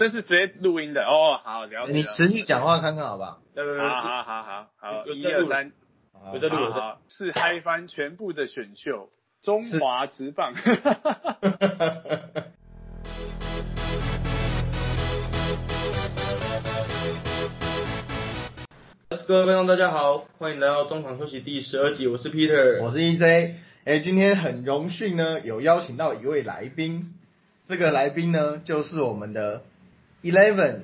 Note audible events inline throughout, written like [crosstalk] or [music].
这是直接录音的哦，好，了解。你持续讲话看看好不好？好好好好好，一二三，我在录好，是嗨翻全部的选秀，中华职棒。[laughs] 各位观众大家好，欢迎来到中场休息第十二集，我是 Peter。我是 EJ，哎、今天很荣幸呢，有邀请到一位来宾，这个来宾呢就是我们的 Eleven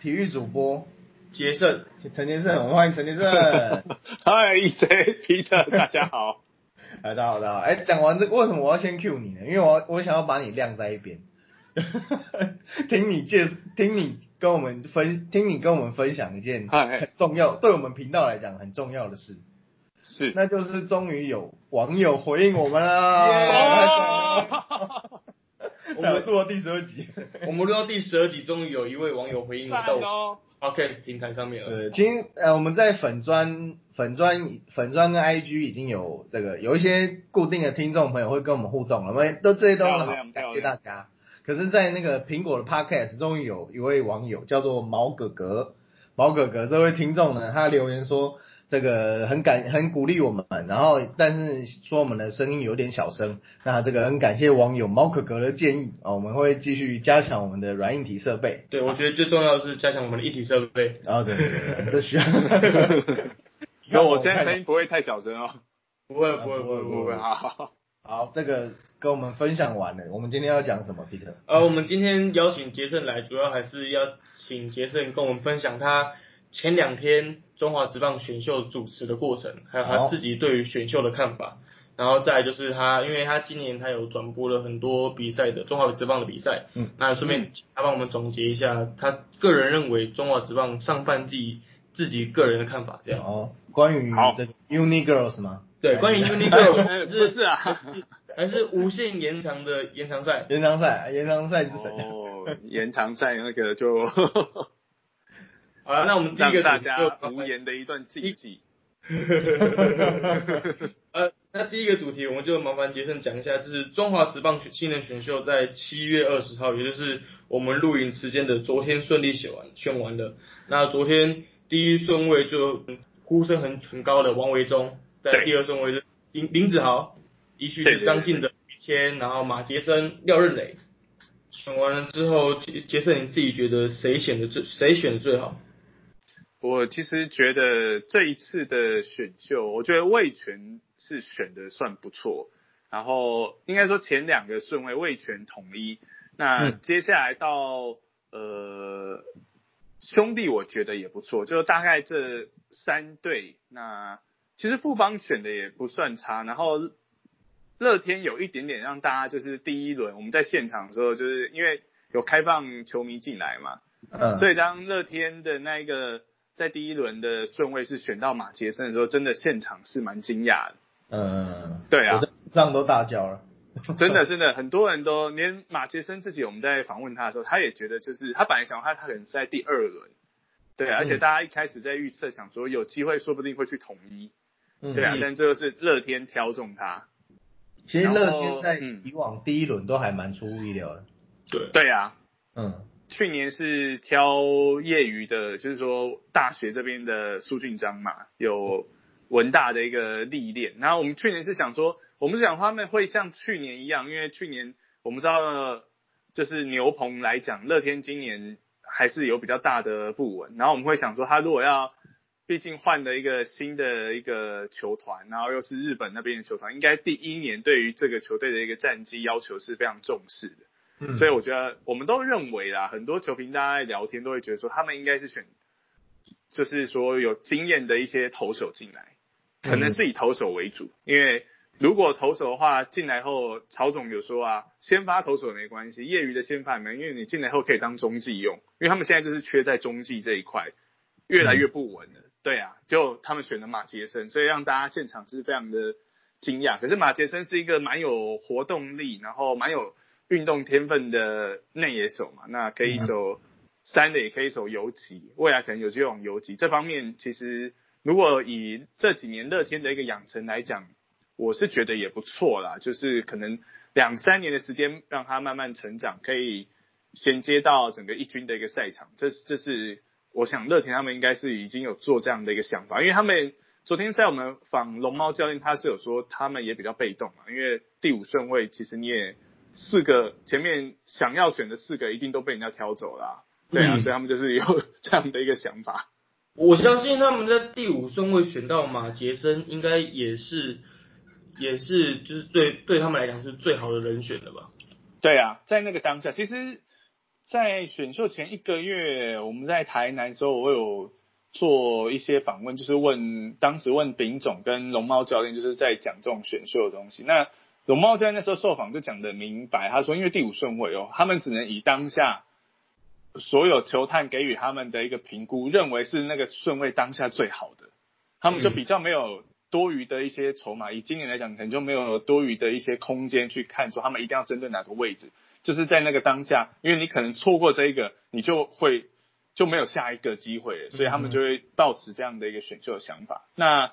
体育主播杰胜，陈杰胜，我们欢迎陈杰胜。[laughs] 嗨，EJ Peter，大家好。[laughs] 哎，大家好，大家好。哎，讲完这个，为什么我要先 cue 你呢？因为我我想要把你晾在一边，[laughs] 听你介，听你跟我们分，听你跟我们分享一件很重要，对我们频道来讲很重要的事，是，那就是终于有网友回应我们啦！我们录到第十二集。我们录到第十二集，终于有一位网友回应我到。Podcast 平台上面了。对，今呃，我们在粉砖、粉砖、粉砖跟 IG 已经有这个有一些固定的听众朋友会跟我们互动了，我们都这些都很好，感谢大家。可是，在那个苹果的 Podcast，终于有一位网友叫做毛哥哥，毛哥哥这位听众呢，他留言说这个很感很鼓励我们，然后但是说我们的声音有点小声，那这个很感谢网友毛可哥的建议啊、我们会继续加强我们的软硬体设备。对，我觉得最重要的是加强我们的一体设备。然后对对对对，这需要。那 [laughs] 我现在声音不会太小声哦。不会，不会，不会，不会，不会。好好好。好，这个跟我们分享完了，我们今天要讲什么，Peter？呃，我们今天邀请杰胜来，主要还是要请杰胜跟我们分享他前两天中华职棒选秀主持的过程，还有他自己对于选秀的看法。然后再来就是他，因为他今年他有转播了很多比赛的中华职棒的比赛，嗯，那顺便他帮我们总结一下他个人认为中华职棒上半季自己个人的看法，这样。哦，关于好这个 Uni Girls 吗？对，关于 Uni 哎 Girls 不是啊。还是无限延长的延长赛？延长赛，延长赛是谁？[laughs] 哦，延长赛那个就好了，那我们第一个大家无言的一段禁忌。[laughs] 呃，那第一个主题我们就麻烦杰森讲一下，就是中华职棒选新人选秀在七月二十号，也就是我们录影时间的昨天顺利选完选完了。那昨天第一顺位就嗯呼声很很高的王维忠，在第二顺位是林林子豪，一序是张晋的于谦，然后马杰森、廖任磊。选完了之后，杰杰森你自己觉得谁选的最谁选的最好？我其实觉得这一次的选秀，我觉得魏权是选的算不错，然后应该说前两个顺位魏权统一，那嗯。接下来到呃兄弟，我觉得也不错，就大概这三队，那其实富邦选的也不算差，然后乐天有一点点让大家就是第一轮我们在现场的时候，就是因为有开放球迷进来嘛，嗯，所以当乐天的那一个在第一轮的顺位是选到马杰森的时候，真的现场是蛮惊讶的。嗯，对啊。我，这仗都大叫了。[laughs] 真的真的，很多人都连马杰森自己，我们在访问他的时候，他也觉得就是他本来想他他可能是在第二轮，对啊，而且大家一开始在预测想说有机会说不定会去统一，嗯。对啊，但最后是乐天挑中他，其实乐天在嗯。以往第一轮都还蛮出乎意料的。对，对啊，嗯去年是挑业余的，就是说大学这边的苏俊章嘛，有文大的一个历练。然后我们去年是想说，我们是想他们会像去年一样，因为去年我们知道，就是牛棚来讲，乐天今年还是有比较大的不稳。然后我们会想说，他如果要，毕竟换了一个新的一个球团，然后又是日本那边的球团，应该第一年对于这个球队的一个战绩要求是非常重视的。嗯，所以我觉得我们都认为啦，很多球评大家在聊天都会觉得说，他们应该是选，就是说有经验的一些投手进来，可能是以投手为主，因为如果投手的话进来后，曹总有说啊，先发投手没关系，业余的先发也没，因为你进来后可以当中继用，因为他们现在就是缺在中继这一块，越来越不稳了。对啊，就他们选了马杰森，所以让大家现场就是非常的惊讶。可是马杰森是一个蛮有活动力，然后蛮有运动天分的内野手嘛，那可以守三垒，也可以守游击，未来可能有机会往游击这方面，其实如果以这几年乐天的一个养成来讲，我是觉得也不错啦，就是可能两三年的时间让他慢慢成长，可以衔接到整个一军的一个赛场，这这是我想乐天他们应该是已经有做这样的一个想法，因为他们昨天在我们访龙猫教练，他是有说他们也比较被动嘛，因为第五顺位其实你也四个前面想要选的四个一定都被人家挑走了，对啊，嗯所以他们就是有 [laughs] 这样的一个想法。我相信他们在第五顺位选到马杰森，应该也是也是就是对对他们来讲是最好的人选了吧？对啊，在那个当下，其实，在选秀前一个月，我们在台南的时候，我有做一些访问，就是问当时问丙总跟龙猫教练，就是在讲这种选秀的东西。那龙猫在那时候受访就讲得明白，他说因为第五顺位哦，他们只能以当下所有球探给予他们的一个评估，认为是那个顺位当下最好的，他们就比较没有多余的一些筹码。以今年来讲，可能就没有多余的一些空间去看说他们一定要针对哪个位置，就是在那个当下，因为你可能错过这一个，你就会就没有下一个机会了，所以他们就会抱持这样的一个选秀的想法。那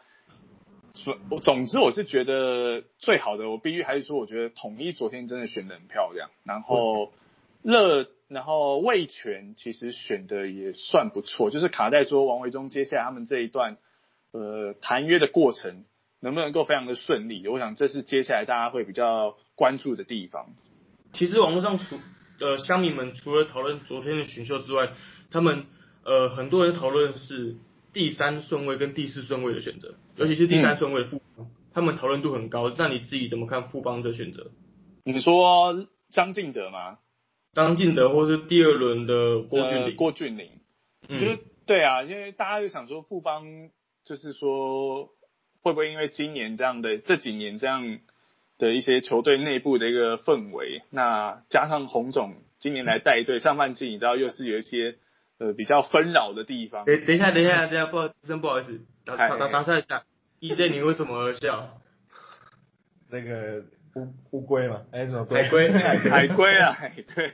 所我总之我是觉得最好的，我必须还是说，我觉得统一昨天真的选的很漂亮，然后乐，然后魏权其实选的也算不错，就是卡在说王维忠接下来他们这一段呃谈约的过程能不能够非常的顺利，我想这是接下来大家会比较关注的地方。其实网络上除呃乡民们除了讨论昨天的选秀之外，他们呃很多人讨论是第三顺位跟第四顺位的选择，尤其是第三顺位的副帮，他们讨论度很高。那你自己怎么看副帮的选择？你说张敬德吗？张敬德或是第二轮的郭俊呃麟？郭俊麟，就是嗯，对啊，因为大家就想说富邦，就是说会不会因为今年这样的这几年这样的一些球队内部的一个氛围，那加上洪总今年来带队，上半季你知道又是有一些呃比较纷扰的地方，等等一下，等一下，等一下，不好，真不好意思，打嗨打打打岔一下，EJ 你为什么而笑？[laughs] 那个乌乌龟嘛，还是什么龟？海龟 [laughs] 海龟啊，海龟，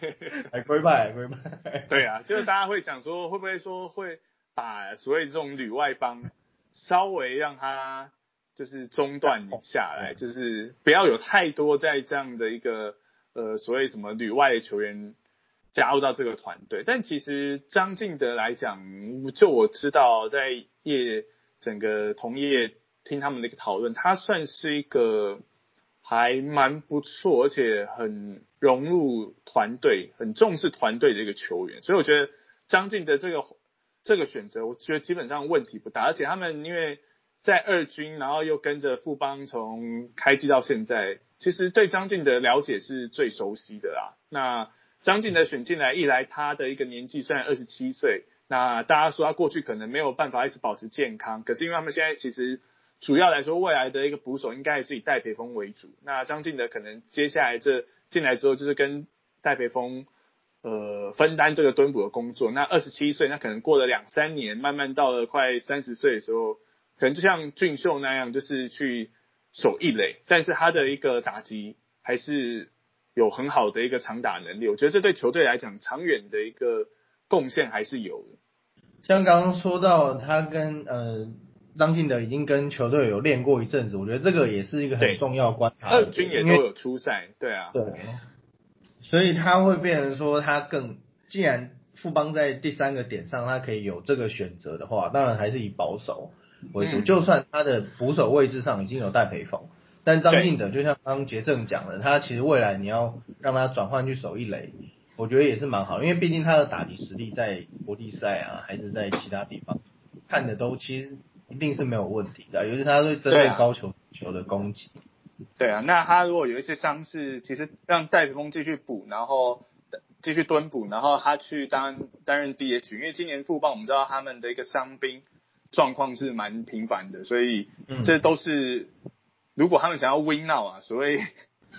海龟派，海龟派。[laughs] 对啊，就是大家会想说，会不会说会把所谓这种旅外帮稍微让它就是中断下来，就是不要有太多在这样的一个呃所谓什么旅外的球员加入到这个团队。但其实张敬德来讲，就我知道在业整个同业听他们的一个讨论，他算是一个还蛮不错，而且很融入团队、很重视团队的一个球员。所以我觉得张敬德这个这个选择，我觉得基本上问题不大。而且他们因为在二军，然后又跟着富邦从开机到现在，其实对张敬德了解是最熟悉的啦。那张敬德选进来，一来他的一个年纪虽然二十七岁，那大家说他过去可能没有办法一直保持健康，可是因为他们现在其实主要来说，未来的一个捕手应该还是以戴培峰为主。那张敬德可能接下来这进来之后，就是跟戴培峰呃分担这个蹲捕的工作。那二十七岁，那可能过了两三年，慢慢到了快三十岁的时候，可能就像俊秀那样，就是去守一垒，但是他的一个打击还是有很好的一个长打能力。我觉得这对球队来讲，长远的一个贡献还是有的。像刚刚说到他跟呃张敬德已经跟球队有练过一阵子，我觉得这个也是一个很重要观察的二军也都有出赛，对啊，对，所以他会变成说，他更既然富邦在第三个点上，他可以有这个选择的话，当然还是以保守为主。嗯就算他的捕手位置上已经有戴培峰，但张敬哲就像刚刚杰胜讲的，他其实未来你要让他转换去守一垒，我觉得也是蛮好，因为毕竟他的打击实力在国际赛啊，还是在其他地方看的都其实一定是没有问题的，尤其是他对针对高球球的攻击。对啊，那他如果有一些伤势，其实让戴培峰继续补，然后继续蹲补，然后他去当担任 DH，因为今年富邦我们知道他们的一个伤兵状况是蛮频繁的，所以嗯这都是如果他们想要 win now 啊，所谓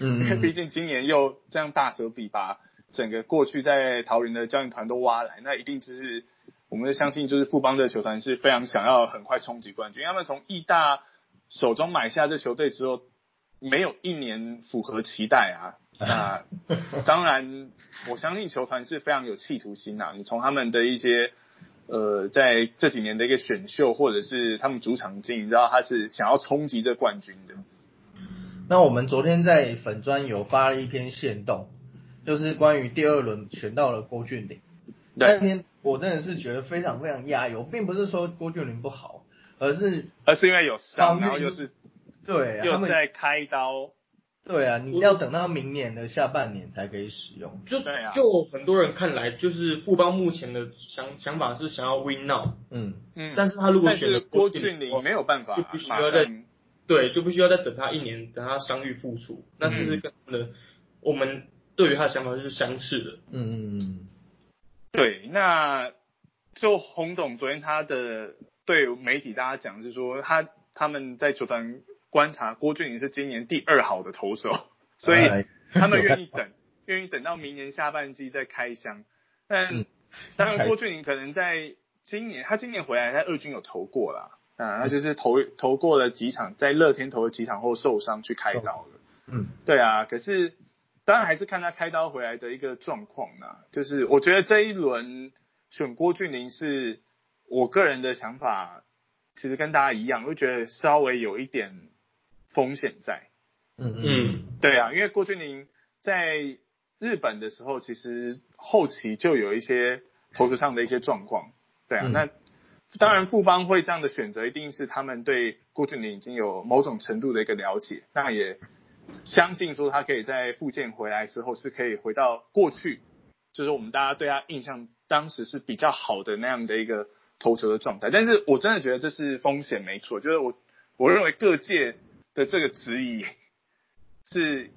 嗯因为 [laughs] 毕竟今年又这样大手笔把整个过去在桃园的教练团都挖来，那一定就是我们相信就是富邦这个球团是非常想要很快冲击冠军，他们从义大手中买下这球队之后，没有一年符合期待啊。[laughs] 那当然，我相信球团是非常有企图心啊。你从他们的一些呃，在这几年的一个选秀，或者是他们主场经营，你知道他是想要冲击这冠军的。那我们昨天在粉专有发了一篇线动，就是关于第二轮选到了郭俊霖。那天我真的是觉得非常非常压抑，并不是说郭俊霖不好，而是而是因为有伤，然后又是对，又在开刀。对啊，你要等到明年的下半年才可以使用。就就很多人看来，就是富邦目前的想想法是想要 win now。嗯嗯。但是他如果选了郭俊麟，没有办法，就必须要在对，就必须要再等他一年，等他伤愈复出。那是不是跟的我们对于他的想法就是相似的。嗯嗯嗯。对，那就洪总昨天他的对媒体大家讲是说，他他们在球团。观察郭俊麟是今年第二好的投手，[laughs] 所以他们愿意等，愿意等到明年下半季再开箱。但当然，郭俊麟可能在今年，他今年回来，在二军有投过啦，啊，那就是投投过了几场，在乐天投了几场后受伤去开刀了。嗯，对啊，可是当然还是看他开刀回来的一个状况啦。就是我觉得这一轮选郭俊麟是我个人的想法，其实跟大家一样，会觉得稍微有一点。风险在，嗯嗯，对啊，因为郭俊霖在日本的时候，其实后期就有一些投资上的一些状况，对啊，那当然富邦会这样的选择，一定是他们对郭俊霖已经有某种程度的一个了解，那也相信说他可以在复健回来之后是可以回到过去，就是我们大家对他印象当时是比较好的那样的一个投球的状态，但是我真的觉得这是风险没错，就是我我认为各界。的这个质疑是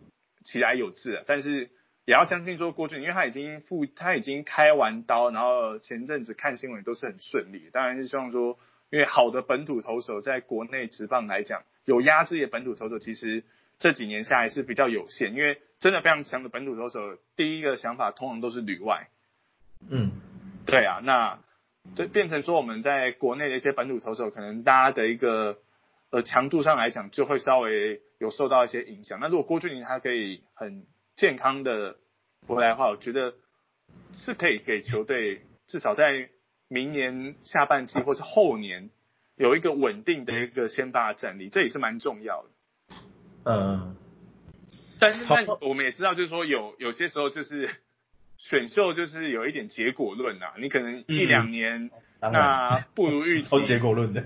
起来有致的，但是也要相信说郭俊，因为他已经复他已经开完刀，然后前阵子看新闻都是很顺利，当然是希望说，因为好的本土投手在国内职棒来讲，有压制的本土投手其实这几年下来是比较有限，因为真的非常强的本土投手，第一个想法通常都是旅外，嗯，对啊，那对变成说我们在国内的一些本土投手，可能大家的一个。呃，强度上来讲，就会稍微有受到一些影响。那如果郭俊麟他可以很健康的回来的话，我觉得是可以给球队至少在明年下半季或是后年有一个稳定的一个先发战力，这也是蛮重要的。嗯，但是但我们也知道，就是说有有些时候就是选秀就是有一点结果论啊，你可能一两年那不如预期，[laughs] 结果论的，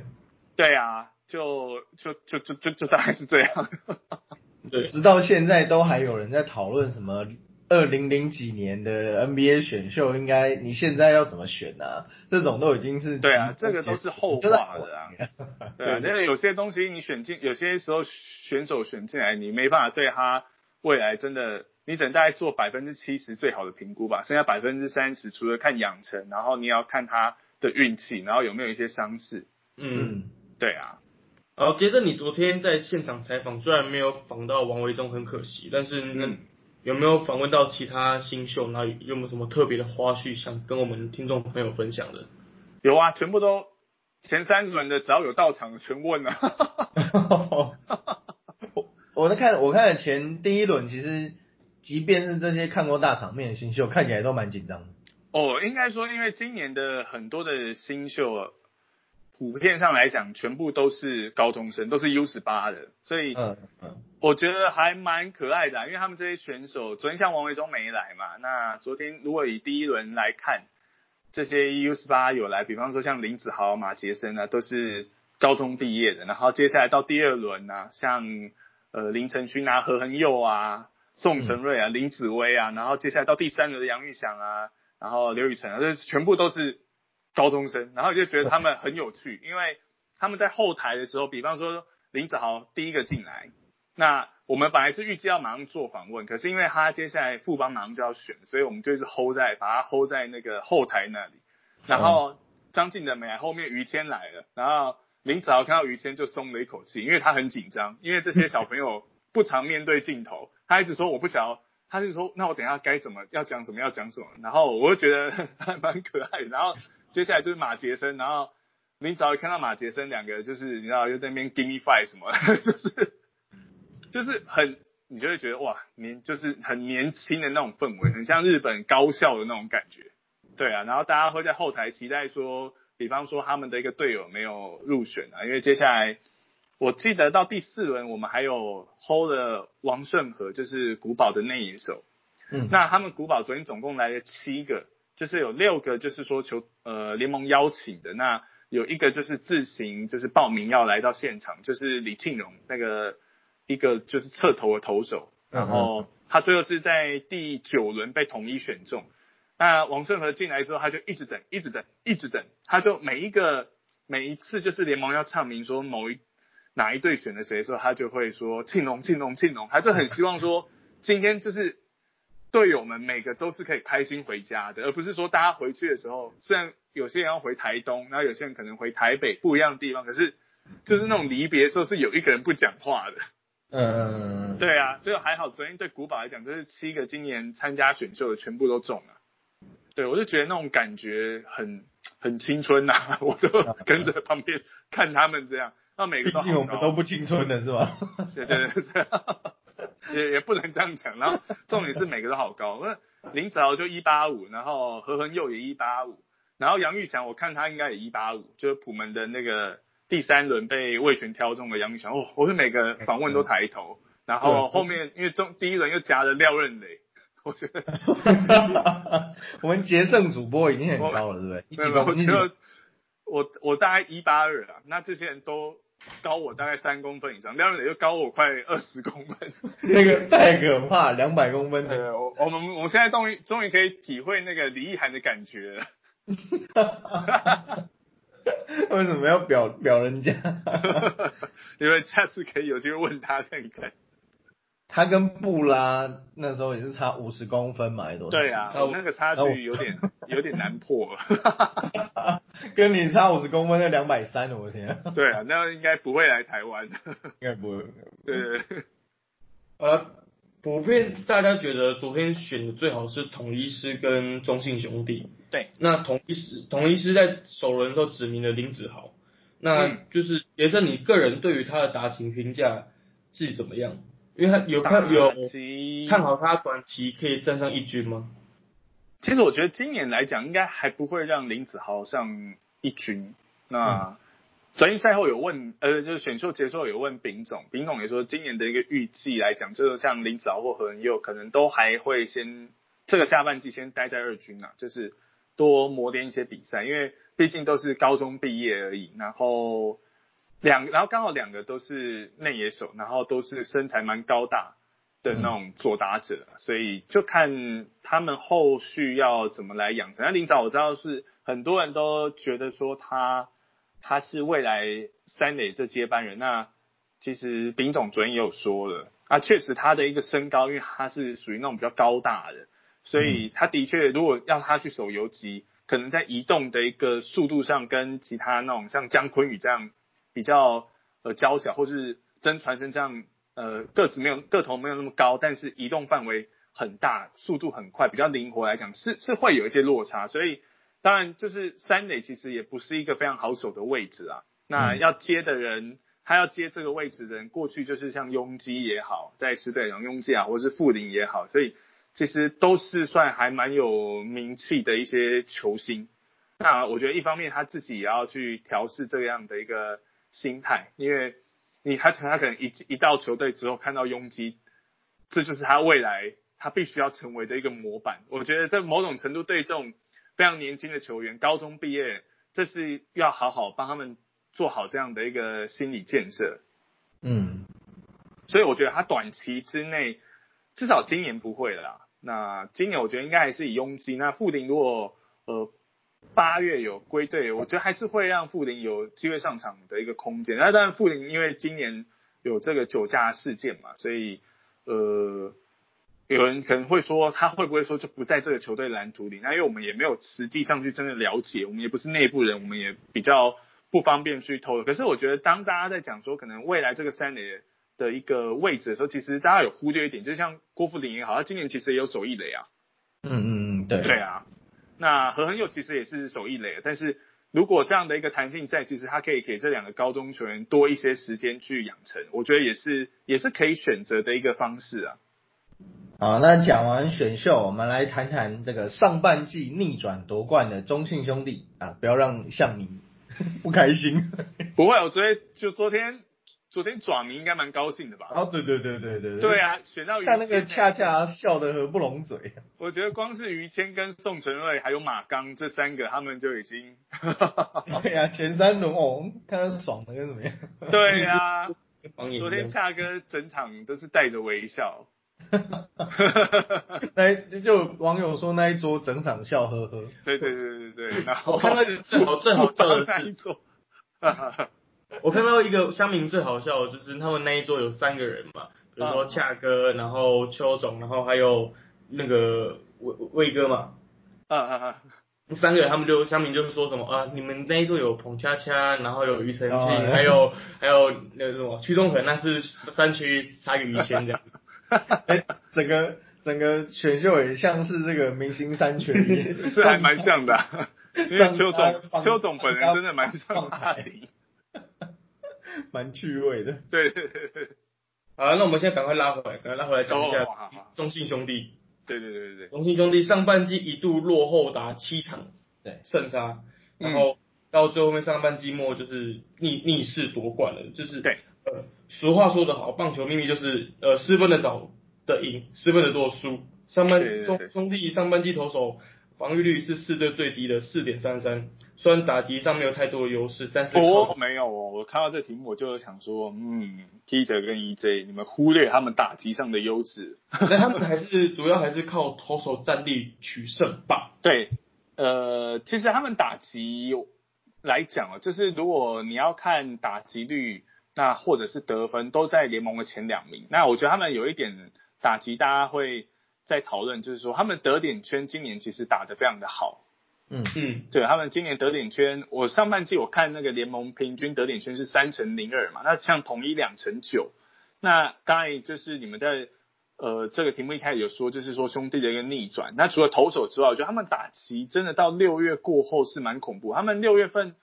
对啊。就就就就就就大概是这样，[laughs] 对，直到现在都还有人在讨论什么二零零几年的 NBA 选秀应该你现在要怎么选呢？这种都已经是对啊，这个都是后话了啊。[laughs] [laughs] 对啊，那个有些东西你选进，有些时候选手选进来，你没办法对他未来真的，你只能大概做百分之七十最好的评估吧，剩下百分之三十除了看养成，然后你要看他的运气，然后有没有一些伤势。嗯，对啊。好，接着你昨天在现场采访，虽然没有访到王维忠，很可惜，但是那有没有访问到其他新秀？那有没有什么特别的花絮想跟我们听众朋友分享的？有啊，全部都前三轮的，只要有到场全问了。[laughs] [laughs] 我我在看，我看了前第一轮，其实即便是这些看过大场面的新秀，看起来都蛮紧张的。哦，应该说，因为今年的很多的新秀。普遍上来讲，全部都是高中生，都是 U 十八的，所以，我觉得还蛮可爱的，因为他们这些选手，昨天像王维忠没来嘛，那昨天如果以第一轮来看，这些 U 十八有来，比方说像林子豪、马杰森啊，都是高中毕业的，然后接下来到第二轮呢，像呃林晨勋啊、何恒佑啊、宋承瑞啊、林子威啊，然后接下来到第三轮的杨玉祥啊，然后刘雨辰啊，这全部都是。高中生，然后就觉得他们很有趣，[laughs] 因为他们在后台的时候，比方说林子豪第一个进来，那我们本来是预计要马上做访问，可是因为他接下来副帮马上就要选，所以我们就是 hold 在把他 hold 在那个后台那里。然后张晋的没来，后面于谦来了，然后林子豪看到于谦就松了一口气，因为他很紧张，因为这些小朋友不常面对镜头，他一直说我不想要，他是说那我等下该怎么要讲什么要讲什么，然后我就觉得还蛮可爱，然后。接下来就是马杰森，然后你只要看到马杰森两个，就是你知道又在那边 give me five 什么，[laughs] 就是就是很，你就会觉得哇，年就是很年轻的那种氛围，很像日本高校的那种感觉。对啊，然后大家会在后台期待说，比方说他们的一个队友没有入选啊，因为接下来我记得到第四轮我们还有 hold 了王顺和，就是古堡的内野手。嗯，那他们古堡昨天总共来了七个，就是有六个就是说球呃联盟邀请的，那有一个就是自行就是报名要来到现场，就是李庆荣那个一个就是侧投的投手，然后他最后是在第九轮被统一选中。那王顺和进来之后，他就一直等，一直等，一直等，他就每一个每一次就是联盟要唱名说某一哪一队选了谁的时候，他就会说庆龙庆龙庆龙，他就很希望说今天就是队友们每个都是可以开心回家的，而不是说大家回去的时候，虽然有些人要回台东，然后有些人可能回台北不一样的地方，可是就是那种离别的时候是有一个人不讲话的。嗯，对啊，所以还好，昨天对古堡来讲，就是七个今年参加选秀的全部都中了。对，我就觉得那种感觉很很青春呐、[laughs] 我就跟着旁边看他们这样，那每个毕竟我们都不青春的，是吧？对对对对，也也不能这样讲。然后重点是每个都好高，那林子豪就一八五，然后何恒佑也一八五，然后杨玉祥我看他应该也一八五，就是普门的那个第三轮被魏权挑中的杨玉祥，哦，我是每个访问都抬头，然后后面因为中第一轮又夹了廖任磊，我觉得 [laughs] 我们决胜主播已经很高了，对不对？一没有没有，我觉得我我大概一八二啊，那这些人都高我大概三公分以上，廖任磊就高我快二十公分。那个太可怕，两百公分的。对，我我们我们现在终于终于可以体会那个李易涵的感觉了。[laughs] 为什么要表表人家？[laughs] 因为下次可以有机会问他看看。他跟布拉那时候也是差五十公分嘛，还是多少？对啊，那个差距有点有点难破。[laughs] 跟你差五十公分，那两百三，我的天啊，对啊，那应该不会来台湾。应该不会。[laughs] 对对对，[laughs] 呃，普遍大家觉得昨天选的最好是统一师跟中信兄弟。对，那统一师统一师在首轮都指名了林子豪，那嗯就是也是你个人对于他的打情评价是怎么样？因为他有看有看好他短期可以站上一军吗？其实我觉得今年来讲，应该还不会让林子豪上一军。那昨天赛后有问，呃，就是选秀结束后有问丙总，丙总也说，今年的一个预计来讲，就是像林子豪或何仁佑，可能都还会先这个下半季先待在二军啊，就是多磨练一些比赛，因为毕竟都是高中毕业而已，然后两，然后刚好两个都是内野手，然后都是身材蛮高大的那种左打者，所以就看他们后续要怎么来养成。那林早我知道是很多人都觉得说他他是未来三垒这接班人，那其实丙总昨天也有说了啊，确实他的一个身高，因为他是属于那种比较高大的，所以他的确如果要他去守游击，可能在移动的一个速度上跟其他那种像姜昆宇这样比较呃娇小，或是真传生这样呃个子没有个头没有那么高，但是移动范围很大，速度很快，比较灵活来讲，是是会有一些落差。所以当然就是三垒其实也不是一个非常好守的位置啊。那要接的人，他要接这个位置的人，过去就是像雍基也好，在石队长雍基啊，或是傅林也好，所以其实都是算还蛮有名气的一些球星。那我觉得一方面他自己也要去调试这样的一个心态，因为你他他可能一一到球队之后看到拥挤，这就是他未来他必须要成为的一个模板。我觉得在某种程度对这种非常年轻的球员，高中毕业，这是要好好帮他们做好这样的一个心理建设。嗯，所以我觉得他短期之内，至少今年不会了啦。那今年我觉得应该还是以拥挤。那傅林如果呃八月有归队，我觉得还是会让傅林有机会上场的一个空间。那当然傅林因为今年有这个酒驾事件嘛，所以呃有人可能会说他会不会说就不在这个球队蓝图里？那因为我们也没有实际上去真的了解，我们也不是内部人，我们也比较不方便去透露。可是我觉得当大家在讲说可能未来这个三垒的一个位置的时候，其实大家有忽略一点，就像郭富林也好，他今年其实也有守一垒啊。嗯嗯嗯，对，对啊，那何恒佑其实也是守一垒的，但是如果这样的一个弹性在，其实他可以给这两个高中球员多一些时间去养成，我觉得也是也是可以选择的一个方式啊。好，那讲完选秀，我们来谈谈这个上半季逆转夺冠的中信兄弟啊，不要让向你 [laughs] 不开心。不会，我昨天就昨天昨天爪迷应该蛮高兴的吧？哦，对对对对对对，啊，选到于看那个恰恰笑得合不拢嘴。我觉得光是于谦跟宋承瑞还有马刚这三个，他们就已经 [laughs] 对啊、前三轮哦，看他爽的跟怎么样？对呀、防 [laughs] 疫昨天恰哥整场都是带着微笑。[laughs] 那就网友说那一桌整场笑呵呵。对对对对对，然后我看到最好最好笑的是，那一桌，[laughs] 我看到一个乡民最好笑的就是他们那一桌有三个人嘛，比如说恰哥，然后邱总，然后还有那个魏魏哥嘛，啊啊啊！三个人他们就乡民就是说什么啊，你们那一桌有彭恰恰，然后有庾澄庆，哦还有还有那个什么屈中恒，那是三区差个于谦这样。哎、[laughs] 整个整个选秀也像是这个明星三缺一，[laughs] 是还蛮像的啊、因为邱总放邱总本人真的蛮像放台大顶。[laughs] 蛮趣味的。对对对对好，那我们现在赶快拉回来，赶快拉回来讲一下中信兄弟。对对对对对，中信兄弟上半季一度落后达七场，对。胜差，嗯。然后到最后面上半季末就是逆逆势夺冠了，就是对，呃，俗话说得好，棒球秘密就是呃失分的少的赢，失分的多输。上半对对对兄兄弟上半季投手防御率是四队最低的四点三三，虽然打击上没有太多的优势，但是哦，没有哦，我看到这题目我就想说，嗯，Peter 跟 EJ 你们忽略他们打击上的优势。[laughs] 那他们还是主要还是靠投手战力取胜吧。对，呃，其实他们打击来讲哦，就是如果你要看打击率，那或者是得分都在联盟的前两名。那我觉得他们有一点打击，大家会在讨论，就是说他们得点圈今年其实打得非常的好。嗯，嗯，对他们今年得点圈，我上半季我看那个联盟平均得点圈是三乘零二嘛，那像统一两乘九。那刚才就是你们在呃这个题目一开始有说，就是说兄弟的一个逆转。那除了投手之外，我觉得他们打击真的到六月过后是蛮恐怖。他们六月份，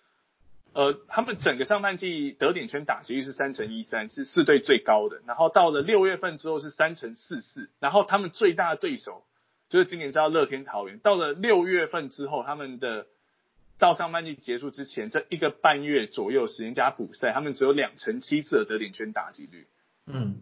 呃，他们整个上半季得点圈打击率是三乘一三，是四队最高的。然后到了六月份之后是三乘四四，然后他们最大的对手就是今年知道乐天桃园，到了六月份之后，他们的到上半季结束之前这一个半月左右时间加补赛，他们只有两成七次的得点圈打击率。嗯，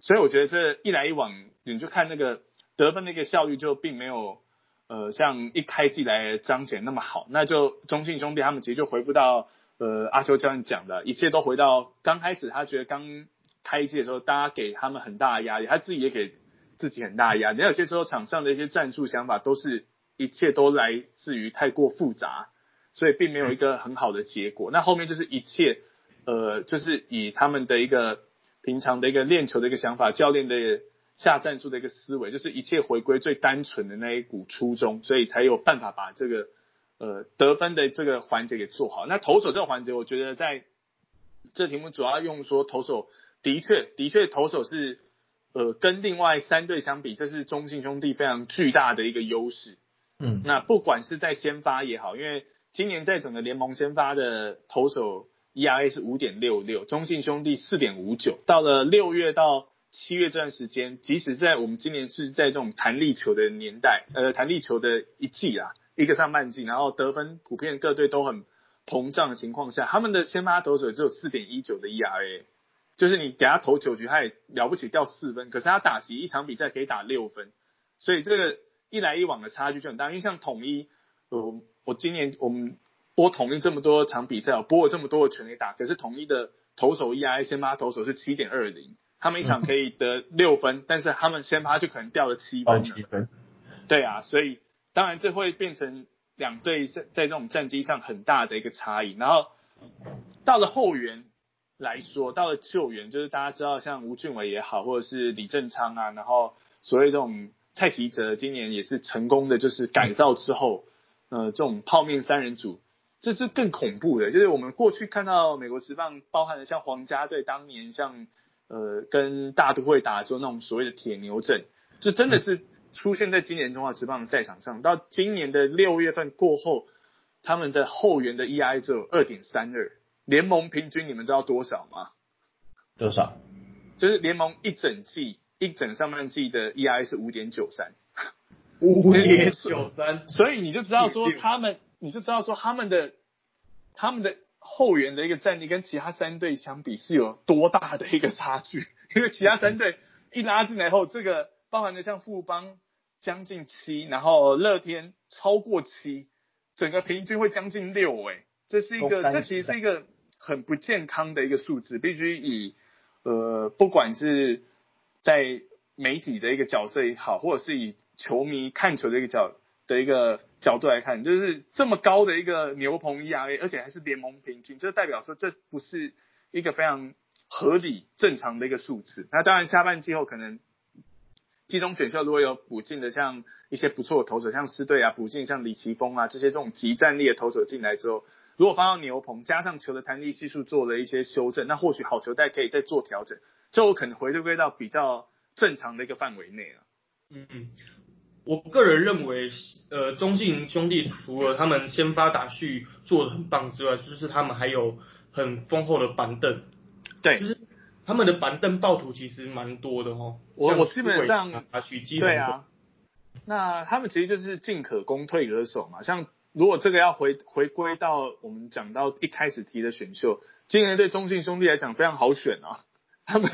所以我觉得这一来一往，你就看那个得分的一个效率就并没有呃像一开季来彰显那么好。那就中信兄弟他们其实就回复到呃阿修教练讲的，一切都回到刚开始，他觉得刚开季的时候，大家给他们很大的压力，他自己也给自己很大压力。有些时候场上的一些战术想法都是一切都来自于太过复杂，所以并没有一个很好的结果。那后面就是一切呃就是以他们的一个。平常的一个练球的一个想法，教练的下战术的一个思维，就是一切回归最单纯的那一股初衷，所以才有办法把这个呃得分的这个环节给做好。那投手这个环节，我觉得在这题目主要用说投手的确的确投手是呃跟另外三队相比，这是中信兄弟非常巨大的一个优势。嗯，那不管是在先发也好，因为今年在整个联盟先发的投手。ERA 是五点六六，中信兄弟四点五九。到了六月到七月这段时间，即使在我们今年是在这种弹力球的年代，呃，弹力球的一季啊，一个上半季，然后得分普遍各队都很膨胀的情况下，他们的先发投手只有四点一九的 ERA，就是你给他投九局，他也了不起掉四分，可是他打击一场比赛可以打六分，所以这个一来一往的差距就很大。因为像统一，呃，我今年我们。播统一这么多场比赛，我播了这么多的全垒打，可是统一的投手 ERA 先发投手是七点二零，他们一场可以得六分，但是他们先发就可能掉了七分。七分。对啊，所以当然这会变成两队在在这种战绩上很大的一个差异。然后到了后援来说，到了救援，就是大家知道像吴俊伟也好，或者是李正昌啊，然后所谓这种蔡奇哲今年也是成功的，就是改造之后，呃，这种泡面三人组。这是更恐怖的，就是我们过去看到美国职棒，包含了像皇家队当年像呃跟大都会打的时候那种所谓的铁牛阵，就真的是出现在今年中华职棒的赛场上。到今年的六月份过后，他们的后援的 EI 只有二点三二，联盟平均你们知道多少吗？多少？就是联盟一整季一整上半季的 EI 是五点九三，五点九三，[laughs] 所以你就知道说他们。你就知道说他们的他们的后援的一个战力跟其他三队相比是有多大的一个差距？因为其他三队一拉进来后，这个包含的像富邦将近七，然后乐天超过七，整个平均会将近六，哎，这是一个，这其实是一个很不健康的一个数字，必须以呃，不管是在媒体的一个角色也好，或者是以球迷看球的一个角的一个角度来看，就是这么高的一个牛棚 ERA，而且还是联盟平均，这代表说这不是一个非常合理正常的一个数字。那当然下半季后可能季中选秀如果有补进的，像一些不错的投手，像狮队啊补进像李奇峰啊这些这种极战力的投手进来之后，如果放到牛棚，加上球的弹力系数做了一些修正，那或许好球带可以再做调整，就有可能回归到比较正常的一个范围内了。嗯嗯。我个人认为，呃，中信兄弟除了他们先发打序做的很棒之外，就是他们还有很丰厚的板凳。对，就是他们的板凳暴徒其实蛮多的哦。我我基本上啊许基对啊。那他们其实就是进可攻退可守嘛。像如果这个要回回归到我们讲到一开始提的选秀，今年对中信兄弟来讲非常好选啊。[laughs] 他们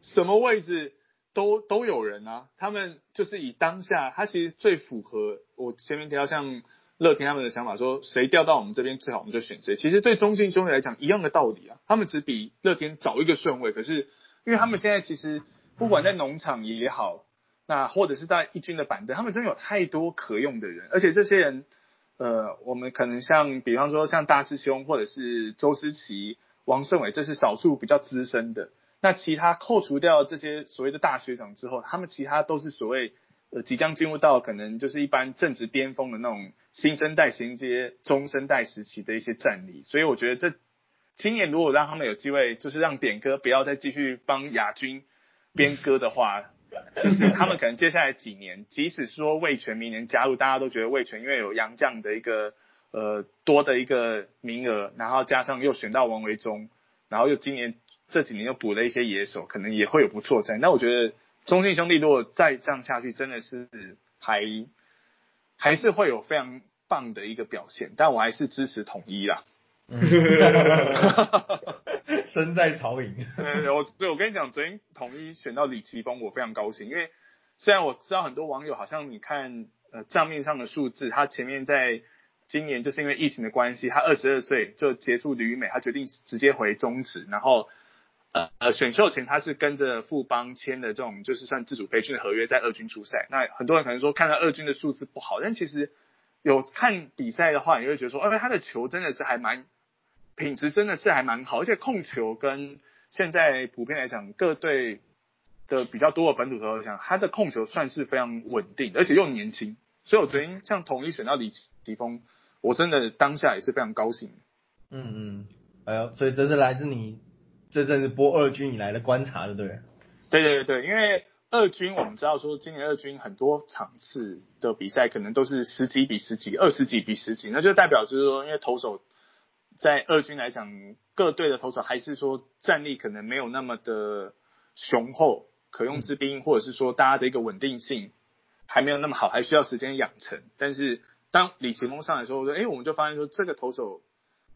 什么位置？都都有人啊，他们就是以当下，他其实最符合我前面提到像乐天他们的想法，说谁调到我们这边最好，我们就选谁。其实对中信兄弟来讲一样的道理啊，他们只比乐天早一个顺位，可是因为他们现在其实不管在农场也好，那或者是在一军的板凳，他们真的有太多可用的人，而且这些人，呃，我们可能像比方说像大师兄或者是周思齐、王胜伟，这是少数比较资深的。那其他扣除掉这些所谓的大学长之后，他们其他都是所谓呃即将进入到可能就是一般正值巅峰的那种新生代衔接中生代时期的一些战力，所以我觉得这今年如果让他们有机会，就是让点歌不要再继续帮亚军编歌的话，就是他们可能接下来几年，即使说魏权明年加入，大家都觉得魏权因为有杨绛的一个呃多的一个名额，然后加上又选到王维忠，然后又今年。这几年又补了一些野手，可能也会有不错在。那我觉得中信兄弟如果再这样下去，真的是还还是会有非常棒的一个表现。但我还是支持统一啦。[laughs] 身在曹营。我对我跟你讲，昨天统一选到李奇峰，我非常高兴，因为虽然我知道很多网友好像你看呃账面上的数字，他前面在今年就是因为疫情的关系，他二十二岁就结束旅美，他决定直接回中职，然后。呃呃，选秀前他是跟着富邦签的这种，就是算自主培训的合约，在二军出赛。那很多人可能说看到二军的数字不好，但其实有看比赛的话，你会觉得说，哎，他的球真的是还蛮品质，真的是还蛮好，而且控球跟现在普遍来讲各队的比较多的本土投手讲，他的控球算是非常稳定，而且又年轻。所以我昨天像统一选到李奇峰，我真的当下也是非常高兴。嗯嗯，哎呦，所以这是来自你。这正是播二军以来的观察，对不对？对对对因为二军我们知道说，今年二军很多场次的比赛可能都是十几比十几、二十几比十几，那就代表就是说，因为投手在二军来讲，各队的投手还是说战力可能没有那么的雄厚，可用之兵，或者是说大家的一个稳定性还没有那么好，还需要时间养成。但是当李奇峰上来的时候，说，哎，我们就发现说，这个投手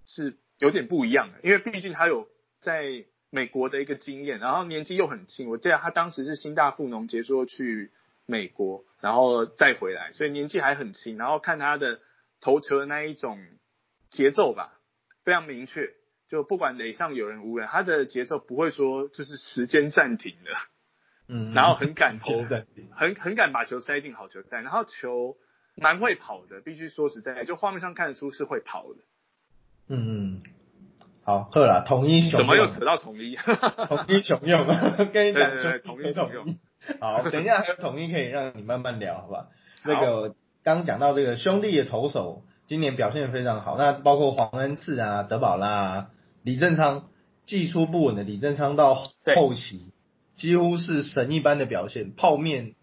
是有点不一样的，因为毕竟他有。在美国的一个经验，然后年纪又很轻，我记得他当时是新大富农结束去美国，然后再回来，所以年纪还很轻。然后看他的投球的那一种节奏吧，非常明确，就不管垒上有人无人，他的节奏不会说就是时间暂停的，嗯，然后很敢投，很很敢把球塞进好球袋，然后球蛮会跑的，必须说实在，就画面上看得出是会跑的，嗯嗯。好，喝了统一熊，怎么又扯到统一？[laughs] 统一熊用，[laughs] 跟你讲，统一熊用。好，等一下还有统一可以让你慢慢聊，好吧？那个刚讲到这个兄弟的投手，今年表现非常好。那包括黄恩赐啊、德保拉、李正昌，技术不稳的李正昌到后期几乎是神一般的表现，泡面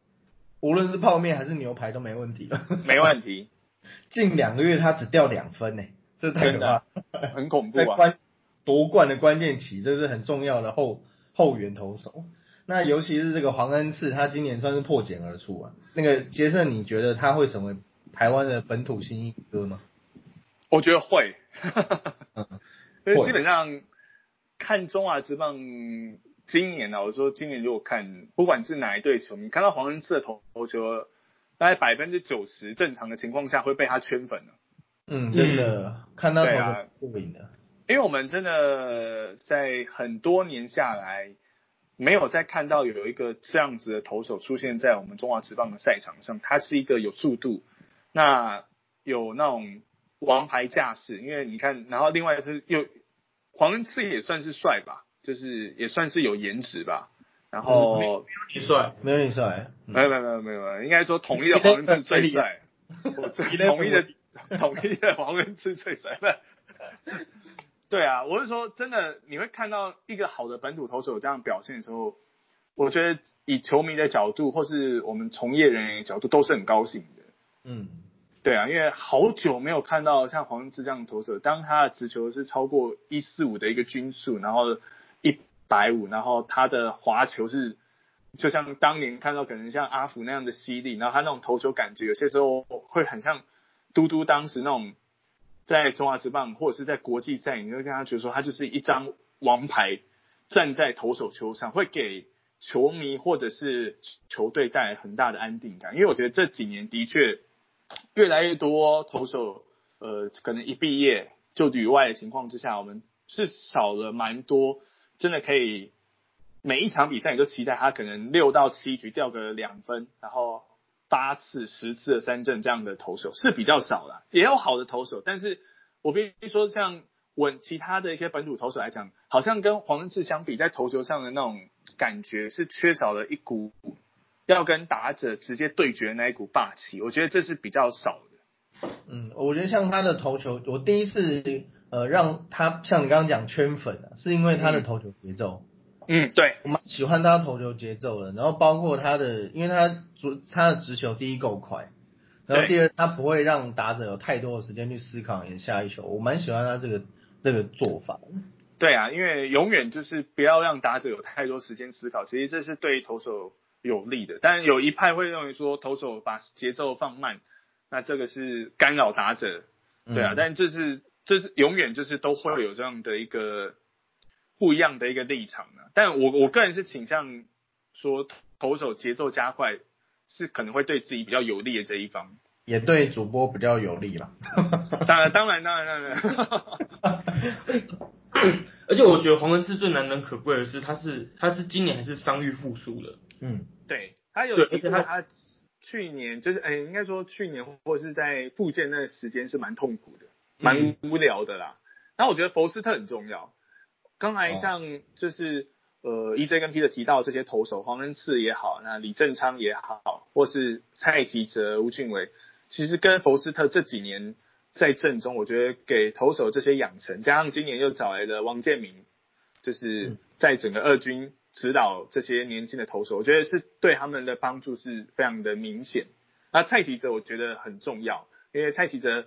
无论是泡面还是牛排都没问题了。没问题，[laughs] 近两个月他只掉两分呢，这太可怕，很恐怖啊。夺冠的关键期，这是很重要的后后援投手。那尤其是这个黄恩赐，他今年算是破茧而出啊。那个杰森，你觉得他会成为台湾的本土新一哥吗？我觉得会，因所以基本上看中华职棒今年啊，我说今年如果看不管是哪一队球迷，看到黄恩赐的投球，大概百分之九十正常的情况下会被他圈粉了。嗯，真的看到投过瘾的。因为我们真的在很多年下来，没有再看到有一个这样子的投手出现在我们中华职棒的赛场上。他是一个有速度，那有那种王牌架势。因为你看，然后另外是又黄恩赐也算是帅吧，就是也算是有颜值吧。然后你帅，没有你帅，嗯没有没有没有没有没有，应该说 [laughs] 统一的黄恩赐最帅，我最统一的统一的黄恩赐最帅？对啊，我是说真的，你会看到一个好的本土投手有这样表现的时候，我觉得以球迷的角度或是我们从业人员的角度都是很高兴的。嗯，对啊，因为好久没有看到像黄恩赐这样的投手，当他的直球是超过一四五的一个均速，然后一百五，然后他的滑球是就像当年看到可能像阿福那样的犀利，然后他那种投球感觉有些时候会很像嘟嘟当时那种在中华职棒或者是在国际赛，你会跟他觉得说他就是一张王牌站在投手球上，会给球迷或者是球队带来很大的安定感。因为我觉得这几年的确越来越多投手，呃，可能一毕业就旅外的情况之下，我们是少了蛮多真的可以每一场比赛你都期待他可能六到七局掉个两分，然后八次、十次的三振这样的投手是比较少的，也有好的投手，但是我必须说，像稳其他的一些本土投手来讲，好像跟黄恩志相比，在投球上的那种感觉是缺少了一股要跟打者直接对决的那一股霸气，我觉得这是比较少的。嗯，我觉得像他的投球，我第一次呃让他像你刚刚讲圈粉啊，是因为他的投球节奏，嗯，对，我蛮喜欢他投球节奏的。然后包括他的，因为他足他的直球第一够快，然后第二他不会让打者有太多的时间去思考你下一球，我蛮喜欢他这个这个做法。对啊，因为永远就是不要让打者有太多时间思考，其实这是对投手有利的。但有一派会认为说，投手把节奏放慢，那这个是干扰打者，对啊。嗯但这是这是永远就是都会有这样的一个不一样的一个立场呢。但我我个人是倾向说，投手节奏加快是可能会对自己比较有利的这一方。也对主播比较有利吧。[laughs] 当然，当然，当然，当然。[laughs] 而且我觉得黄恩赐最难能可贵的是，他是他是今年还是伤愈复苏了，嗯，对他有对而且他他去年就是，哎、应该说去年或者是在复健那个时间是蛮痛苦的，蛮无聊的啦。然后我觉得福斯特很重要。刚才像就是、呃，EJ 跟 Peter 提到这些投手，黄恩赐也好，那李正昌也好，或是蔡奇哲、吴俊伟，其实跟福斯特这几年在阵中，我觉得给投手这些养成，加上今年又找来了王建民，就是在整个二军指导这些年轻的投手，我觉得是对他们的帮助是非常的明显。那蔡奇哲我觉得很重要，因为蔡奇哲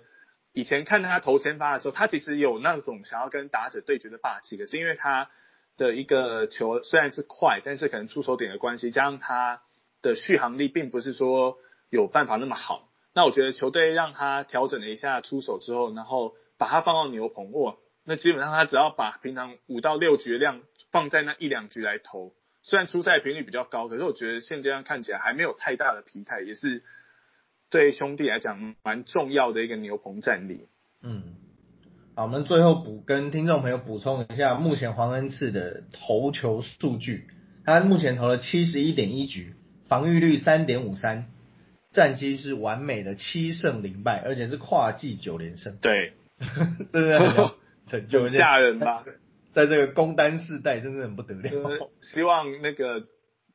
以前看他投先发的时候，他其实有那种想要跟打者对决的霸气，可是因为他的一个球虽然是快，但是可能出手点的关系，加上他的续航力并不是说有办法那么好。那我觉得球队让他调整了一下出手之后，然后把他放到牛棚，哇，那基本上他只要把平常五到六局的量放在那一两局来投，虽然出赛频率比较高，可是我觉得现阶段看起来还没有太大的疲态，也是对兄弟来讲蛮重要的一个牛棚战力。嗯，好，我们最后补跟听众朋友补充一下，目前黄恩赐的投球数据，他目前投了七十一点一局，防御率三点五三，战绩是完美的七胜零败，而且是跨季九连胜，对，[laughs] 真的 [laughs] 成就，吓人吧？在这个攻单世代，真的很不得了。呃希望那个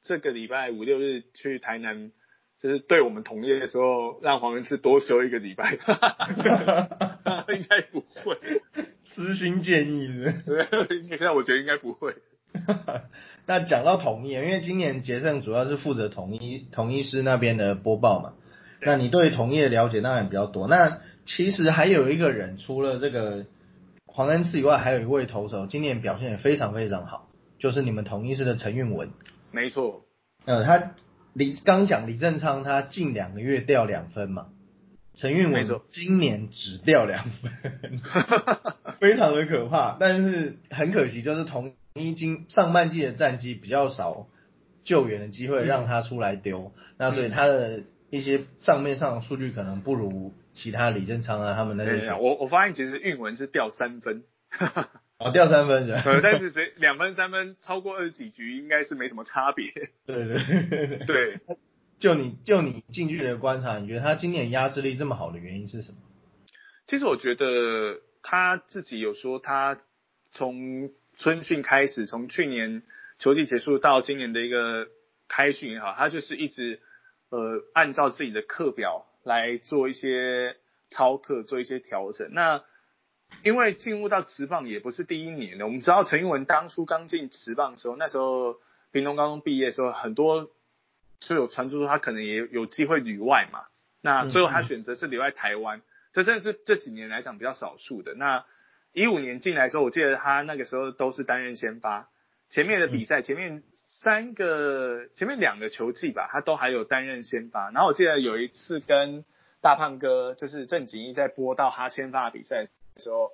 这个礼拜五六日去台南，就是对我们同业的时候，让黄仁志多休一个礼拜。[laughs] 应该不会，私心建议是不是对，那我觉得应该不会。[laughs] 那讲到统一，因为今年杰胜主要是负责统一统一师那边的播报嘛，那你对统一的了解当然比较多。那其实还有一个人，除了这个黄恩赐以外，还有一位投手今年表现也非常非常好，就是你们统一师的陈运文。没错，呃，他李刚讲李正昌，他近两个月掉两分嘛，陈运文今年只掉两分，[laughs] 非常的可怕。但是很可惜，就是同一今上半季的战绩比较少救援的机会，让他出来丢，那所以他的一些账面上的数据可能不如其他李正昌啊他们那些。我我发现其实运文是掉三分。哦，掉三分是吧？呃，但是谁两分三分超过二十几局应该是没什么差别。对对对，[laughs] 就你就你近距离的观察，你觉得他今年压制力这么好的原因是什么？其实我觉得他自己有说，他从春训开始，从去年球季结束到今年的一个开训也好，他就是一直呃按照自己的课表来做一些操课，做一些调整。那因为进入到职棒也不是第一年了，我们知道陈英文当初刚进职棒的时候，那时候屏东高中毕业的时候，很多就有传出说他可能也有机会旅外嘛。那最后他选择是留在台湾，这真的是这几年来讲比较少数的。那一五年进来的时候，我记得他那个时候都是担任先发，前面的比赛前面三个前面两个球季吧，他都还有担任先发。然后我记得有一次跟大胖哥就是郑景义在播到他先发的比赛。时候，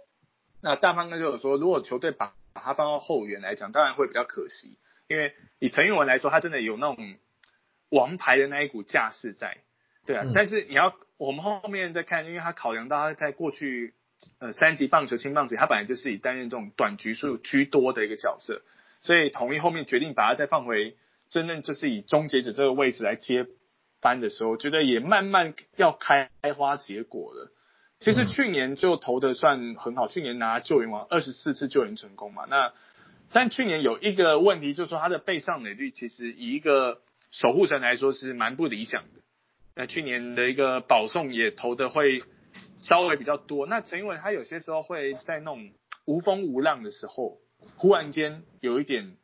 那大方哥就有说，如果球队把把他放到后援来讲，当然会比较可惜，因为以陈运文来说，他真的有那种王牌的那一股架势在，对啊。但是你要我们后面再看，因为他考量到他在过去呃三级棒球、青棒子，他本来就是以担任这种短局数居多的一个角色，所以统一后面决定把他再放回真正就是以终结者这个位置来接班的时候，觉得也慢慢要开花结果了。其实去年就投的算很好，去年拿救援王二十四次救援成功嘛。那但去年有一个问题，就是说他的被上垒率其实以一个守护神来说是蛮不理想的。那去年的一个保送也投的会稍微比较多。那陈英文他有些时候会在那种无风无浪的时候，忽然间有一点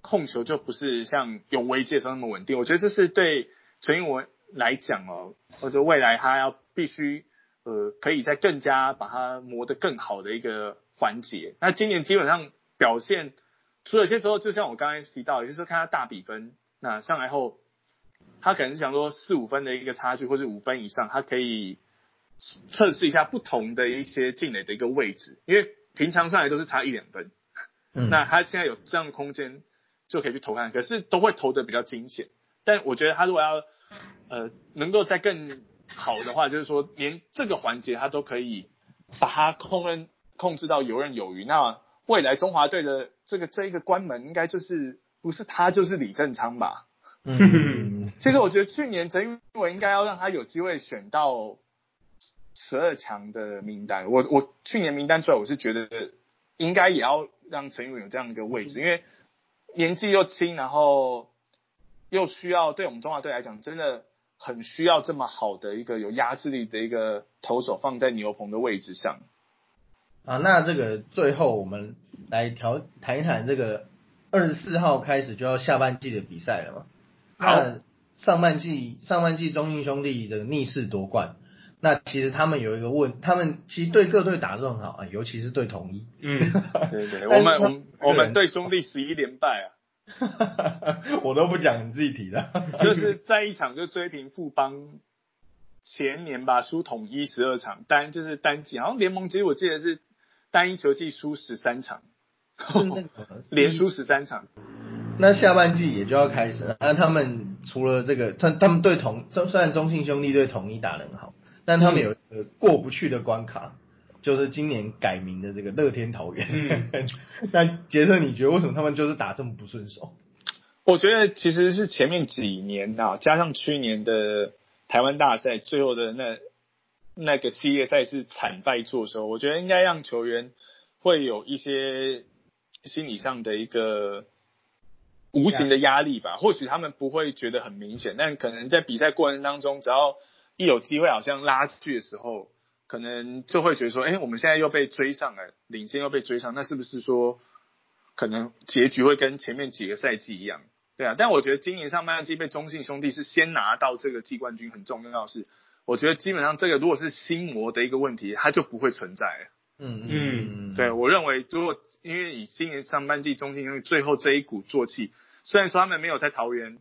控球就不是像有危机的时候那么稳定。我觉得这是对陈英文来讲哦，或者未来他要必须。呃，可以再更加把它磨得更好的一个环节。那今年基本上表现，除了有些时候，就像我刚才提到，有些时候看他大比分，那上来后，他可能是想说四五分的一个差距，或是五分以上，他可以测试一下不同的一些进垒的一个位置，因为平常上来都是差一两分，那他现在有这样的空间就可以去投看，可是都会投的比较惊险。但我觉得他如果要呃能够再更。好的话，就是说连这个环节他都可以把它控任控制到游刃有余。那未来中华队的这个这一个关门，应该就是不是他就是李正昌吧？嗯，其实我觉得去年陈玉文应该要让他有机会选到十二强的名单。我我去年名单出来，我是觉得应该也要让陈玉文有这样一个位置，因为年纪又轻，然后又需要对我们中华队来讲，真的。很需要这么好的一个有压制力的一个投手放在牛棚的位置上啊。那这个最后我们来调谈一谈这个二十四号开始就要下半季的比赛了嘛？那上半季上半季中信兄弟的逆势夺冠，那其实他们有一个问，他们其实对各队打得都很好啊，尤其是对统一。嗯，[laughs] 对对，我们我们我们对兄弟十一连败啊。[laughs] 我都不讲，你自己提的。[laughs] 就是在一场就追平富邦，前年吧输统一十二场单，就是单季，好像联盟其实我记得是单一球季输十三场，[laughs] 连输十三场。那下半季也就要开始了。那他们除了这个，他他们对统，虽然中信兄弟对统一打得很好，但他们有一个过不去的关卡。就是今年改名的这个乐天桃园，[laughs] 那杰森，你觉得为什么他们就是打这么不顺手？我觉得其实是前面几年啊，加上去年的台湾大赛最后的那那个系列赛是惨败作收，我觉得应该让球员会有一些心理上的一个无形的压力吧。或许他们不会觉得很明显，但可能在比赛过程当中，只要一有机会，好像拉锯的时候。可能就会觉得说，哎，我们现在又被追上了，领先又被追上，那是不是说，可能结局会跟前面几个赛季一样？对啊，但我觉得今年上半季被中信兄弟是先拿到这个季冠军，很重要的是，我觉得基本上这个如果是心魔的一个问题，它就不会存在了。嗯嗯，对我认为，如果因为以今年上半季中信兄弟最后这一股作气，虽然说他们没有在桃园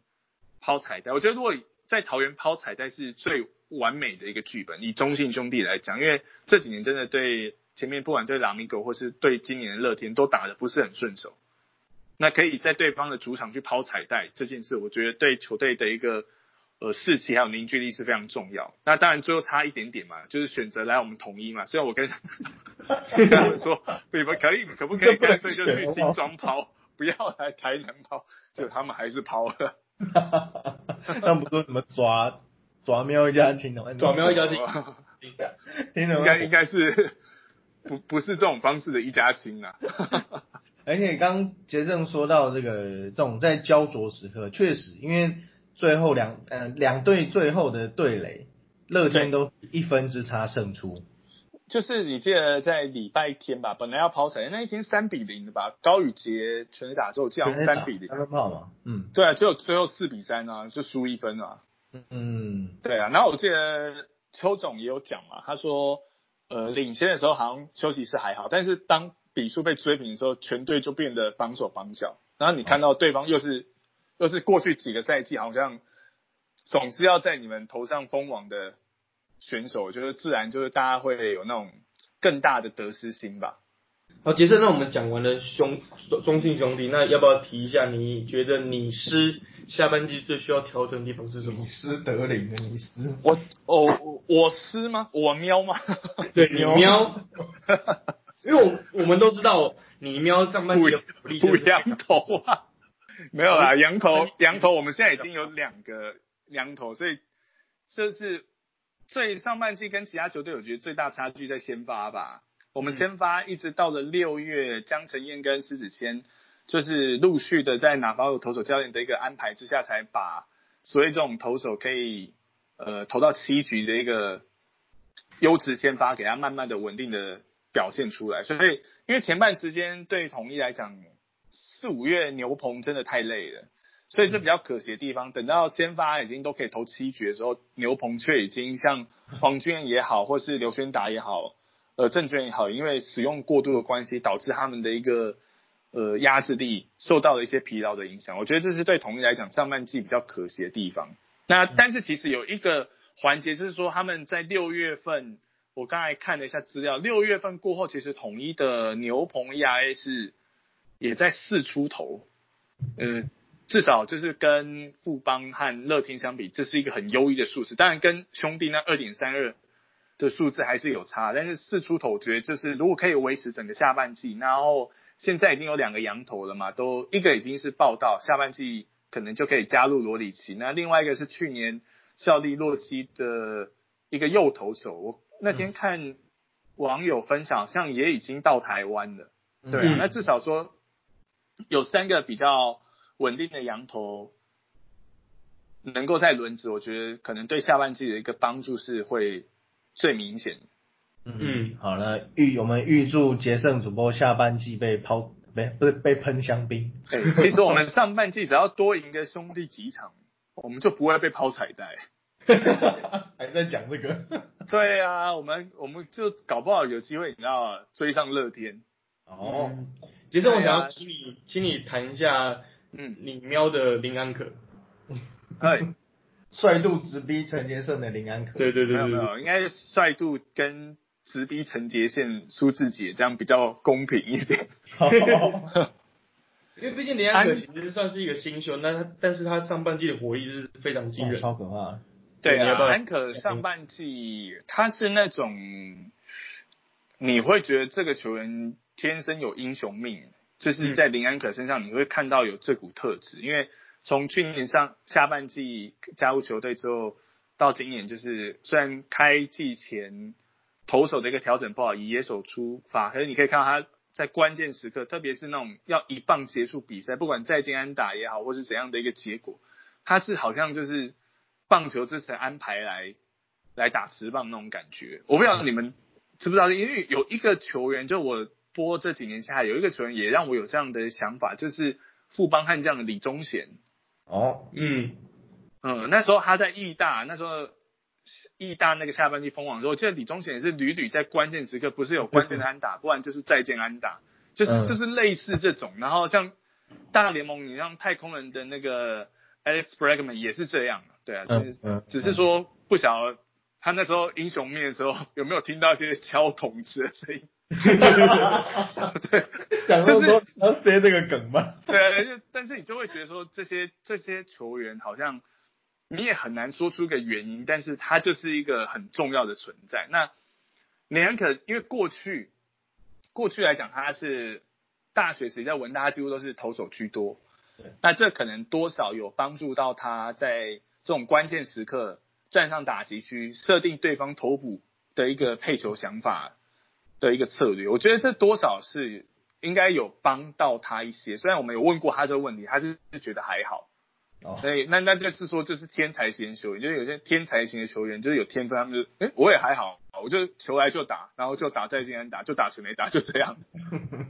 抛彩带，我觉得如果在桃园抛彩带是最。完美的一个剧本，以中信兄弟来讲，因为这几年真的对前面不管对拉米狗或是对今年的乐天都打的不是很顺手，那可以在对方的主场去抛彩带这件事，我觉得对球队的一个呃士气还有凝聚力是非常重要。那当然最后差一点点嘛，就是选择来我们统一嘛。虽然我跟 [laughs] 跟他们说，你们可以可不可以干脆就去新庄抛，[laughs] 不要来台南抛，就他们还是抛了。[laughs] 他们说怎么抓抓喵一家亲的，抓喵一家亲，应该应该是不不是这种方式的一家亲啊。[laughs] 而且刚杰正说到这个这种在焦灼时刻，确实，因为最后两呃两队最后的对垒，乐天都一分之差胜出。就是你记得在礼拜天吧，本来要抛彩，那一天三比零的吧，高宇杰全打之后这样三比零，三分炮嘛，嗯，对啊，只有最后四比三啊，就输一分啊，嗯，对啊，然后我记得邱总也有讲嘛，他说呃领先的时候好像休息室还好，但是当比数被追平的时候，全队就变得绑手绑脚，然后你看到对方又是 [laughs] 又是过去几个赛季好像总是要在你们头上封王的。选手就是自然就是大家会有那种更大的得失心吧。好，杰森，那我们讲完了兄中信兄弟，那要不要提一下？你觉得你师下半季最需要调整的地方是什么？你师德林的你师，我哦我斯吗？我喵吗？对，你喵。[laughs] 因为我我们都知道你喵上半季的福利不羊头啊，[laughs] 没有啦，羊头羊头，我们现在已经有两个羊头，所以这是。最上半季跟其他球队，我觉得最大差距在先发吧。我们先发一直到了六月，江晨燕跟施子谦就是陆续的在哪方有投手教练的一个安排之下，才把所谓这种投手可以呃投到七局的一个优质先发，给他慢慢的稳定的表现出来。所以因为前半时间对统一来讲，四五月牛棚真的太累了。所以这比较可惜的地方，等到先发已经都可以投七局的时候，牛棚却已经像黄俊也好，或是刘轩达也好，呃郑娟也好，因为使用过度的关系，导致他们的一个呃压制力受到了一些疲劳的影响。我觉得这是对统一来讲上半季比较可惜的地方。那但是其实有一个环节就是说，他们在六月份，我刚才看了一下资料，六月份过后，其实统一的牛棚 ERA 是也在四出头，嗯。至少就是跟富邦和乐天相比，这是一个很优异的数字。当然，跟兄弟那二点三二的数字还是有差。但是四出头，觉得就是如果可以维持整个下半季，然后现在已经有两个羊头了嘛，都一个已经是报道，下半季可能就可以加入罗里奇。那另外一个是去年效力洛基的一个右投手，我那天看网友分享，像也已经到台湾了。对啊，那至少说有三个比较。稳定的羊头能够在轮值，我觉得可能对下半季的一个帮助是会最明显。嗯，好了，预我们预祝杰胜主播下半季被抛，没不是被喷香槟。哎，其实我们上半季只要多赢个兄弟几场，我们就不会被抛彩带。[laughs] 还在讲这个？对啊，我们我们就搞不好有机会，你知道追上乐天。哦，杰胜，我想要请你，请你谈一下。嗯，你喵的林安可，对，帅度直逼陈杰胜的林安可，对对对，没有没有，应该帅度跟直逼陈杰宪苏志杰这样比较公平一点。[laughs] 因为毕竟林安可其实算是一个新秀，那他但是他上半季的火力是非常惊人，超可怕。对啊，安可上半季他是那种你会觉得这个球员天生有英雄命。就是在林安可身上，你会看到有这股特质，因为从去年上下半季加入球队之后，到今年就是虽然开季前投手的一个调整不好，以野手出发，可是你可以看到他在关键时刻，特别是那种要一棒结束比赛，不管再见安打也好，或是怎样的一个结果，他是好像就是棒球这层安排来来打十棒那种感觉。我不知道你们知不知道，因为有一个球员，就我。播这几年下来，有一个球员也让我有这样的想法，就是富邦悍将的李宗贤。哦，嗯嗯，那时候他在义大，那时候义大那个下半季封王的时候，我记得李宗贤也是屡屡在关键时刻，不是有关键的安打，不然就是再见安打，就是就是类似这种。然后像大联盟，你像太空人的那个 Alex Bregman 也是这样，对啊，就是只是说不晓得他那时候英雄面的时候有没有听到一些敲筒子的声音。[laughs] 对，想说说要塞这个梗吗？对啊，就但是你就会觉得说这些这些球员好像你也很难说出个原因，但是他就是一个很重要的存在。那连可因为过去过去来讲，他是大学时在文大几乎都是投手居多，对，那这可能多少有帮助到他在这种关键时刻站上打击区，设定对方头部的一个配球想法的一个策略。我觉得这多少是应该有帮到他一些。虽然我们有问过他这个问题，他是觉得还好。哦，所以那那就是说，就是天才型球员，就是有些天才型的球员，就是有天分，他们就哎、我也还好，我就球来就打，然后就打再进安打，就打全没打，就这样。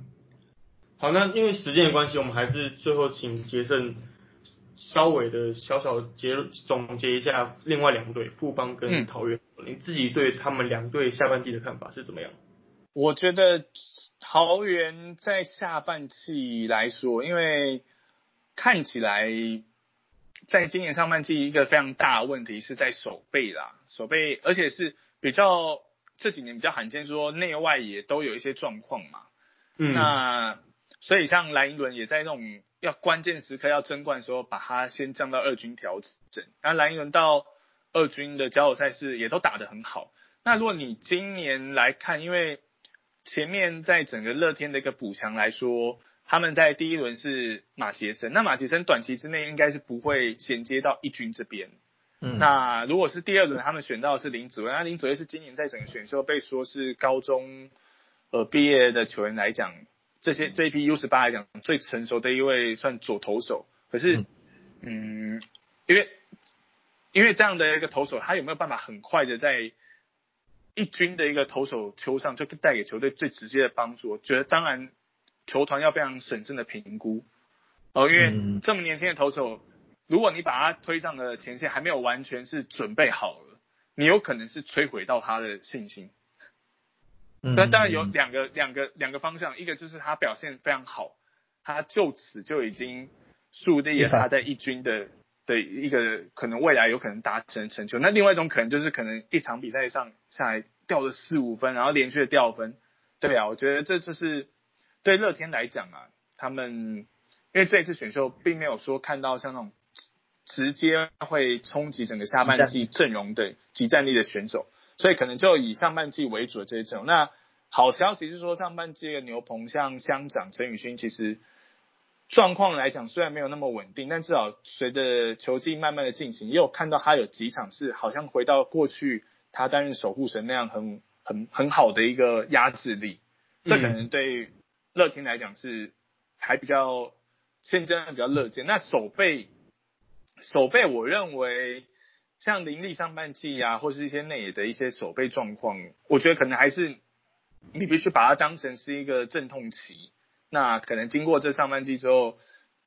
[laughs] 好，那因为时间的关系，我们还是最后请杰森稍微的小小结总结一下另外两队富邦跟嗯桃园，你自己对他们两队下半季的看法是怎么样？我觉得桃园在下半季来说，因为看起来在今年上半季一个非常大的问题是在手背啦，手背，而且是比较这几年比较罕见，说内外也都有一些状况嘛。嗯，那所以像蓝银伦也在那种要关键时刻要争冠的时候，把他先降到二军调整。那蓝银伦到二军的交手赛事也都打得很好。那如果你今年来看，因为前面在整个乐天的一个补强来说，他们在第一轮是马杰森，那马杰森短期之内应该是不会衔接到一军这边。嗯，那如果是第二轮，他们选到的是林子威，那林子威是今年在整个选秀被说是高中呃毕业的球员来讲，这些这一批 U 十八来讲最成熟的一位算左投手。可是，嗯，因为因为这样的一个投手，他有没有办法很快的在一军的一个投手球上就带给球队最直接的帮助？我觉得当然球团要非常审慎的评估哦，因为嗯这么年轻的投手。如果你把他推上了前线，还没有完全是准备好了，你有可能是摧毁到他的信心。嗯那当然有两个两个两个方向，一个就是他表现非常好，他就此就已经树立了他在一军的的一个可能未来有可能达成成就。那另外一种可能就是可能一场比赛上下来掉了四五分，然后连续的掉分。对啊，我觉得这就是对乐天来讲啊，他们因为这一次选秀并没有说看到像那种直接会冲击整个下半季阵容的集战力的选手，所以可能就以上半季为主的这些阵容。那好消息是说，上半季的牛棚像乡长陈宇勋，其实状况来讲虽然没有那么稳定，但至少随着球季慢慢的进行，也有看到他有几场是好像回到过去他担任守护神那样很很很好的一个压制力。这可能对乐天来讲是还比较现阶段比较乐见。那守备守备，我认为像林立上半季啊，或是一些内野的一些守备状况，我觉得可能还是你必须把它当成是一个阵痛期。那可能经过这上半季之后，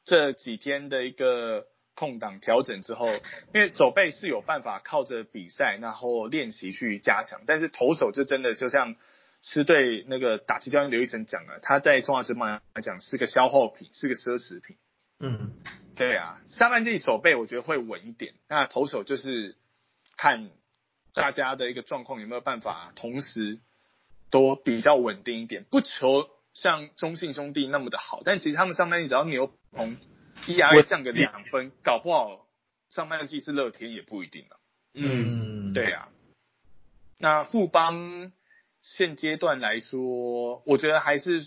这几天的一个空档调整之后，因为手背是有办法靠着比赛然后练习去加强，但是投手就真的就像是对那个打击教练刘医生讲了，他在中华职棒来讲是个消耗品，是个奢侈品。嗯对啊，上半季手背我觉得会稳一点，那投手就是看大家的一个状况有没有办法同时都比较稳定一点，不求像中信兄弟那么的好，但其实他们上半季只要牛棚 ERA 降个两分，搞不好上半季是乐天也不一定啊。嗯，嗯，对啊，那富邦现阶段来说，我觉得还是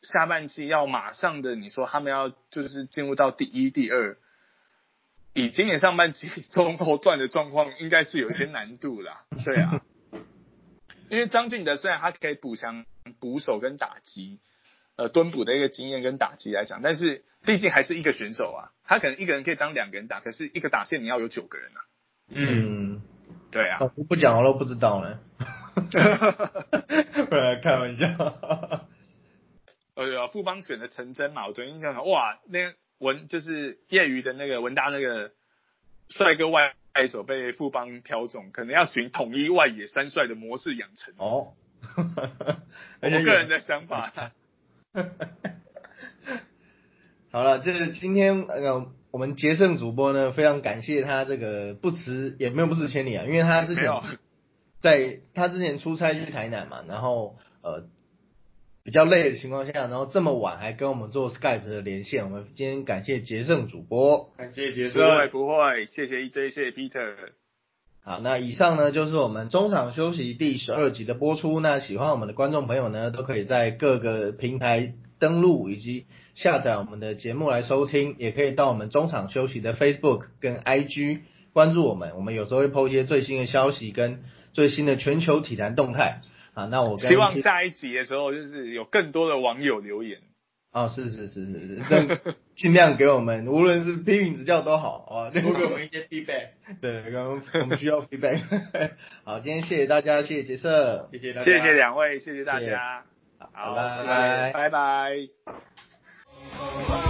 下半季要马上的，你说他们要就是进入到第一、第二，以今年上半季 [laughs] 中后段的状况，应该是有一些难度啦。对啊，因为张俊德虽然他可以补强捕手跟打击，呃蹲捕的一个经验跟打击来讲，但是毕竟还是一个选手啊，他可能一个人可以当两个人打，可是一个打线你要有九个人啊。嗯，嗯，对啊，哦不讲我都不知道呢。[laughs] 不然开玩笑。[laughs] 呃，富邦选的陈真嘛，我昨天印象中，哇，那文就是业余的那个文大那个帅哥外外手被富邦挑中，可能要寻统一外野三帅的模式养成。哦，[laughs] 我个人的想法，好了，这是今天呃，我们杰胜主播呢，非常感谢他这个不辞也没有不辞千里啊，因为他之前在他之前出差去台南嘛，然后呃比较累的情况下，然后这么晚还跟我们做 Skype 的连线，我们今天感谢杰胜主播。感谢杰不会，不会，谢谢 EJ，谢谢 Peter。好，那以上呢就是我们中场休息第十二集的播出。那喜欢我们的观众朋友呢，都可以在各个平台登录以及下载我们的节目来收听，也可以到我们中场休息的 Facebook 跟 IG 关注我们，我们有时候会 PO 一些最新的消息跟最新的全球体坛动态。啊，那我希望下一集的时候，就是有更多的网友留言。哦，是是是是是，尽量给我们，无论是批评指教都好啊。多给我们一些 feedback，[laughs] 对，刚刚我们需要 feedback。[laughs] 好，今天谢谢大家，谢谢杰瑟，谢谢大家，谢谢两位，谢谢大家。好，拜谢谢拜拜拜。Oh,